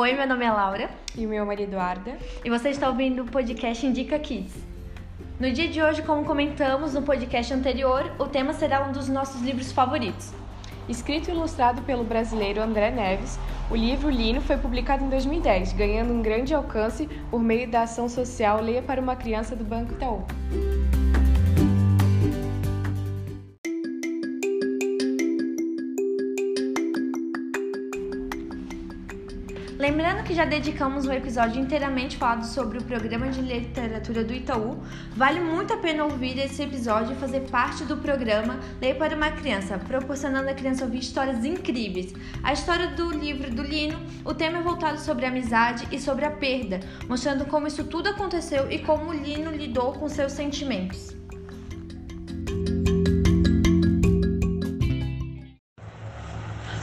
Oi, meu nome é Laura. E o meu marido Eduarda. E você está ouvindo o podcast Indica Kids. No dia de hoje, como comentamos no podcast anterior, o tema será um dos nossos livros favoritos. Escrito e ilustrado pelo brasileiro André Neves, o livro Lino foi publicado em 2010, ganhando um grande alcance por meio da ação social Leia para uma Criança do Banco Itaú. Lembrando que já dedicamos um episódio inteiramente falado sobre o programa de literatura do Itaú, vale muito a pena ouvir esse episódio e fazer parte do programa Leia para uma Criança, proporcionando à criança ouvir histórias incríveis. A história do livro do Lino, o tema é voltado sobre a amizade e sobre a perda, mostrando como isso tudo aconteceu e como o Lino lidou com seus sentimentos.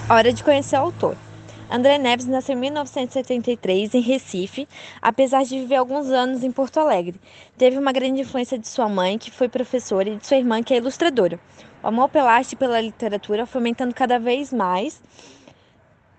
Hora de conhecer o autor. André Neves nasceu em 1973 em Recife, apesar de viver alguns anos em Porto Alegre. Teve uma grande influência de sua mãe, que foi professora, e de sua irmã, que é ilustradora. O amor pela arte e pela literatura foi aumentando cada vez mais.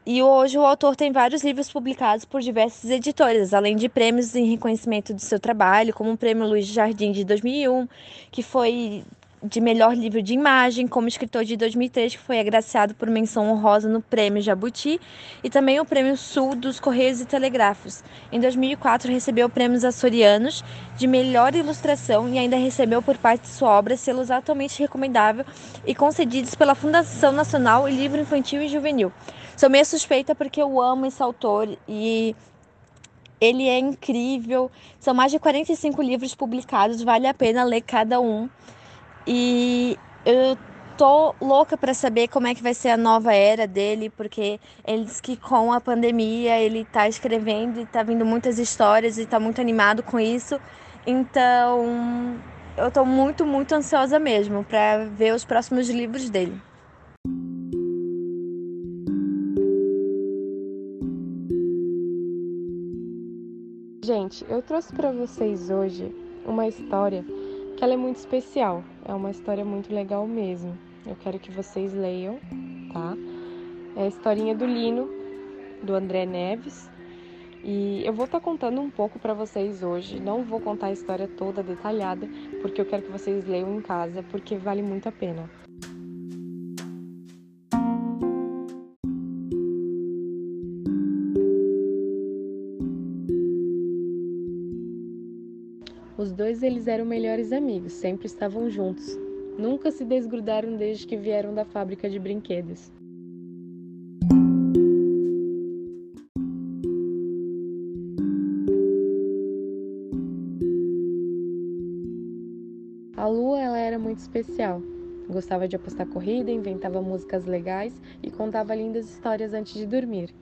E hoje o autor tem vários livros publicados por diversas editoras, além de prêmios em reconhecimento do seu trabalho, como o Prêmio Luiz Jardim de 2001, que foi de melhor livro de imagem, como escritor de 2003, que foi agraciado por menção honrosa no Prêmio Jabuti, e também o Prêmio Sul dos Correios e Telégrafos. Em 2004, recebeu prêmios açorianos de melhor ilustração e ainda recebeu por parte de sua obra selos altamente recomendável e concedidos pela Fundação Nacional e Livro Infantil e Juvenil. Sou meio suspeita porque eu amo esse autor e ele é incrível. São mais de 45 livros publicados, vale a pena ler cada um. E eu tô louca para saber como é que vai ser a nova era dele, porque ele diz que com a pandemia ele tá escrevendo e tá vindo muitas histórias e tá muito animado com isso. Então, eu tô muito, muito ansiosa mesmo para ver os próximos livros dele. Gente, eu trouxe para vocês hoje uma história que ela é muito especial. É uma história muito legal mesmo. Eu quero que vocês leiam, tá? É a historinha do Lino, do André Neves. E eu vou estar tá contando um pouco para vocês hoje. Não vou contar a história toda detalhada, porque eu quero que vocês leiam em casa, porque vale muito a pena. Os dois eles eram melhores amigos, sempre estavam juntos. Nunca se desgrudaram desde que vieram da fábrica de brinquedos. A Lua ela era muito especial. Gostava de apostar corrida, inventava músicas legais e contava lindas histórias antes de dormir.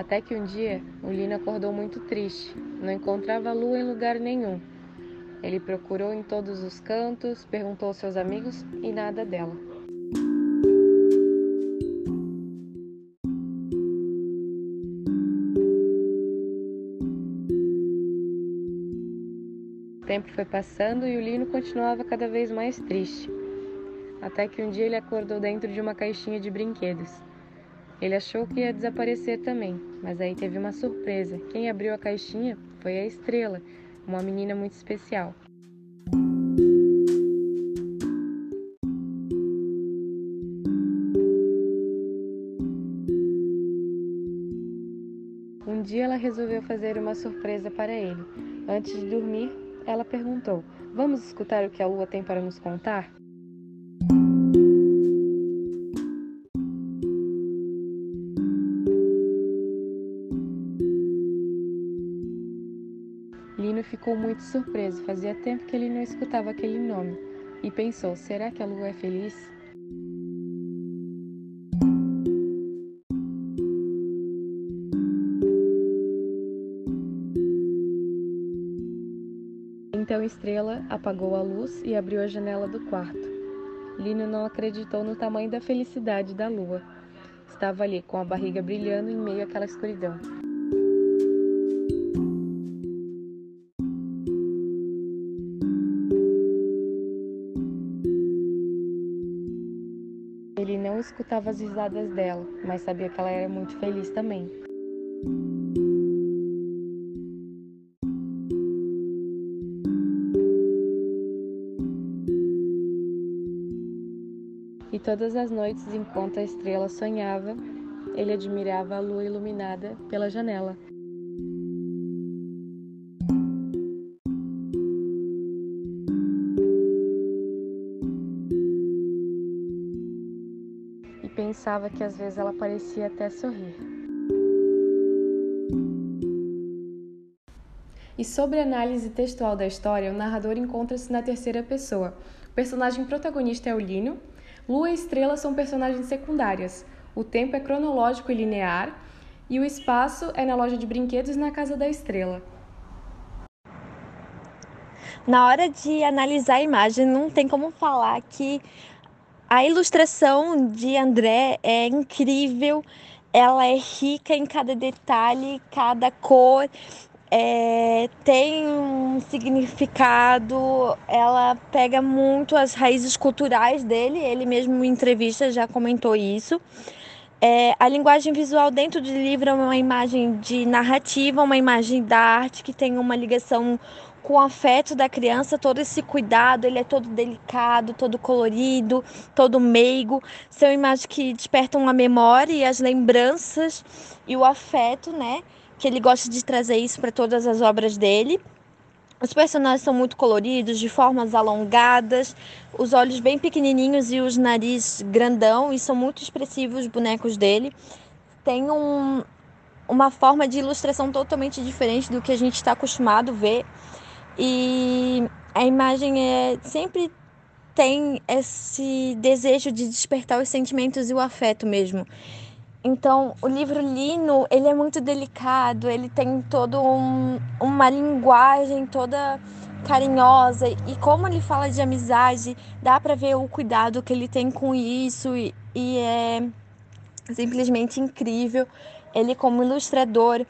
Até que um dia o Lino acordou muito triste. Não encontrava lua em lugar nenhum. Ele procurou em todos os cantos, perguntou aos seus amigos e nada dela. O tempo foi passando e o Lino continuava cada vez mais triste. Até que um dia ele acordou dentro de uma caixinha de brinquedos. Ele achou que ia desaparecer também, mas aí teve uma surpresa. Quem abriu a caixinha foi a Estrela, uma menina muito especial. Um dia ela resolveu fazer uma surpresa para ele. Antes de dormir, ela perguntou: Vamos escutar o que a lua tem para nos contar? Ficou muito surpreso, fazia tempo que ele não escutava aquele nome, e pensou: será que a lua é feliz? Então Estrela apagou a luz e abriu a janela do quarto. Lino não acreditou no tamanho da felicidade da lua. Estava ali com a barriga brilhando em meio àquela escuridão. Escutava as risadas dela, mas sabia que ela era muito feliz também. E todas as noites, enquanto a estrela sonhava, ele admirava a lua iluminada pela janela. Pensava que às vezes ela parecia até sorrir. E sobre a análise textual da história, o narrador encontra-se na terceira pessoa. O personagem protagonista é o Lino, Lua e Estrela são personagens secundárias. O tempo é cronológico e linear, e o espaço é na loja de brinquedos na Casa da Estrela. Na hora de analisar a imagem, não tem como falar que a ilustração de André é incrível, ela é rica em cada detalhe, cada cor, é, tem um significado, ela pega muito as raízes culturais dele, ele mesmo em entrevista já comentou isso. É, a linguagem visual dentro do livro é uma imagem de narrativa, uma imagem da arte que tem uma ligação com o afeto da criança, todo esse cuidado, ele é todo delicado, todo colorido, todo meigo. São imagens que despertam a memória e as lembranças e o afeto, né? que ele gosta de trazer isso para todas as obras dele. Os personagens são muito coloridos, de formas alongadas, os olhos bem pequenininhos e os nariz grandão, e são muito expressivos os bonecos dele. Tem um, uma forma de ilustração totalmente diferente do que a gente está acostumado a ver. E a imagem é sempre tem esse desejo de despertar os sentimentos e o afeto mesmo. Então, o livro Lino, ele é muito delicado, ele tem todo um, uma linguagem toda carinhosa e como ele fala de amizade, dá para ver o cuidado que ele tem com isso e, e é simplesmente incrível. Ele como ilustrador,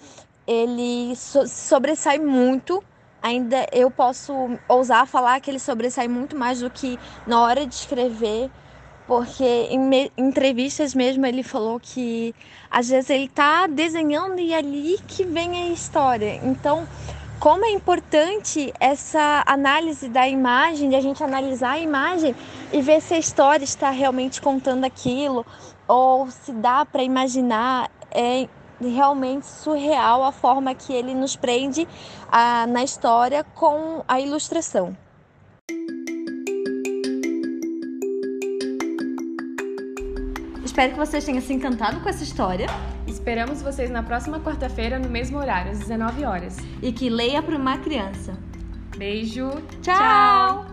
ele so, sobressai muito. Ainda eu posso ousar falar que ele sobressai muito mais do que na hora de escrever porque em me, entrevistas mesmo ele falou que às vezes ele está desenhando e é ali que vem a história. Então, como é importante essa análise da imagem, de a gente analisar a imagem e ver se a história está realmente contando aquilo ou se dá para imaginar é realmente surreal a forma que ele nos prende a, na história com a ilustração. Espero que vocês tenham se encantado com essa história. Esperamos vocês na próxima quarta-feira, no mesmo horário, às 19 horas. E que leia para uma criança. Beijo. Tchau. Tchau.